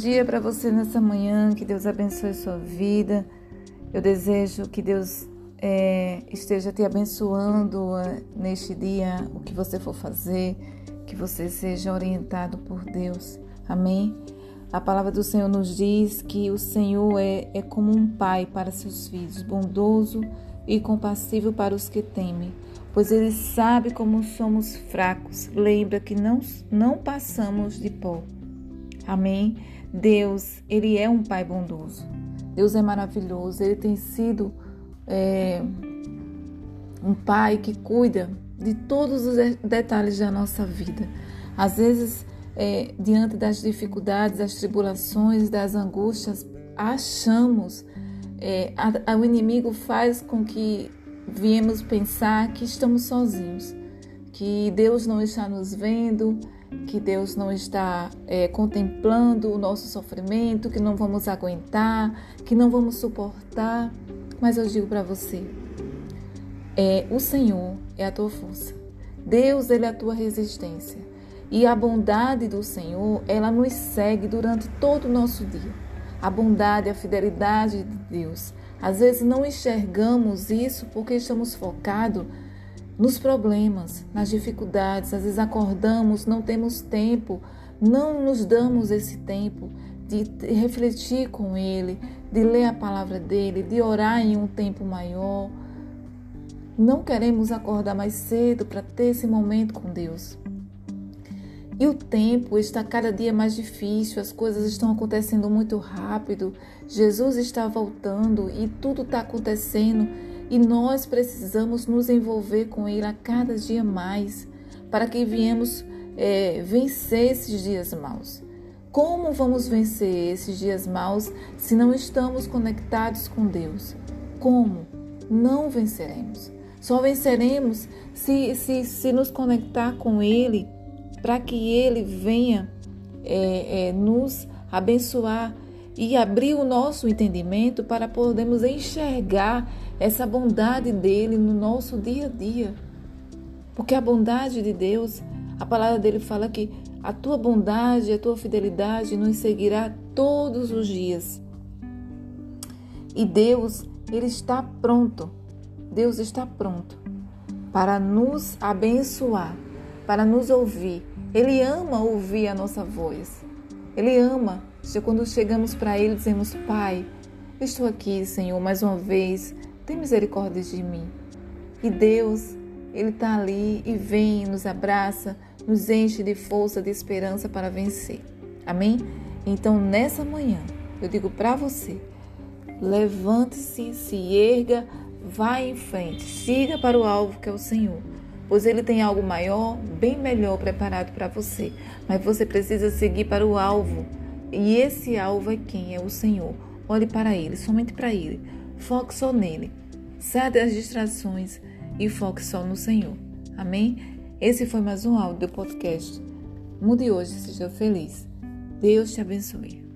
dia para você nessa manhã. Que Deus abençoe sua vida. Eu desejo que Deus é, esteja te abençoando é, neste dia, o que você for fazer, que você seja orientado por Deus. Amém? A palavra do Senhor nos diz que o Senhor é, é como um pai para seus filhos, bondoso e compassivo para os que temem, pois ele sabe como somos fracos. Lembra que não, não passamos de pó. Amém? Deus, Ele é um Pai bondoso. Deus é maravilhoso. Ele tem sido é, um Pai que cuida de todos os detalhes da nossa vida. Às vezes, é, diante das dificuldades, das tribulações, das angústias, achamos, é, a, a, o inimigo faz com que viemos pensar que estamos sozinhos, que Deus não está nos vendo, que Deus não está é, contemplando o nosso sofrimento, que não vamos aguentar, que não vamos suportar. Mas eu digo para você, é, o Senhor é a tua força. Deus, Ele é a tua resistência. E a bondade do Senhor, ela nos segue durante todo o nosso dia. A bondade, a fidelidade de Deus. Às vezes não enxergamos isso porque estamos focados nos problemas, nas dificuldades. Às vezes acordamos, não temos tempo, não nos damos esse tempo de refletir com Ele, de ler a palavra dele, de orar em um tempo maior. Não queremos acordar mais cedo para ter esse momento com Deus. E o tempo está cada dia mais difícil, as coisas estão acontecendo muito rápido, Jesus está voltando e tudo está acontecendo e nós precisamos nos envolver com Ele a cada dia mais para que viemos é, vencer esses dias maus. Como vamos vencer esses dias maus se não estamos conectados com Deus? Como? Não venceremos. Só venceremos se, se, se nos conectar com Ele para que Ele venha é, é, nos abençoar e abrir o nosso entendimento para podermos enxergar essa bondade dele no nosso dia a dia. Porque a bondade de Deus, a palavra dele fala que a tua bondade, a tua fidelidade nos seguirá todos os dias. E Deus, ele está pronto. Deus está pronto para nos abençoar, para nos ouvir. Ele ama ouvir a nossa voz. Ele ama. Quando chegamos para Ele, dizemos: Pai, estou aqui, Senhor, mais uma vez tem misericórdia de mim. E Deus, Ele está ali e vem, nos abraça, nos enche de força, de esperança para vencer. Amém? Então, nessa manhã, eu digo para você: levante-se, se erga, vá em frente, siga para o alvo que é o Senhor. Pois Ele tem algo maior, bem melhor preparado para você. Mas você precisa seguir para o alvo. E esse alvo é quem? É o Senhor. Olhe para Ele, somente para Ele. Foque só nele. Saia das distrações e foque só no Senhor. Amém? Esse foi mais um áudio do podcast. Mude hoje, seja feliz. Deus te abençoe.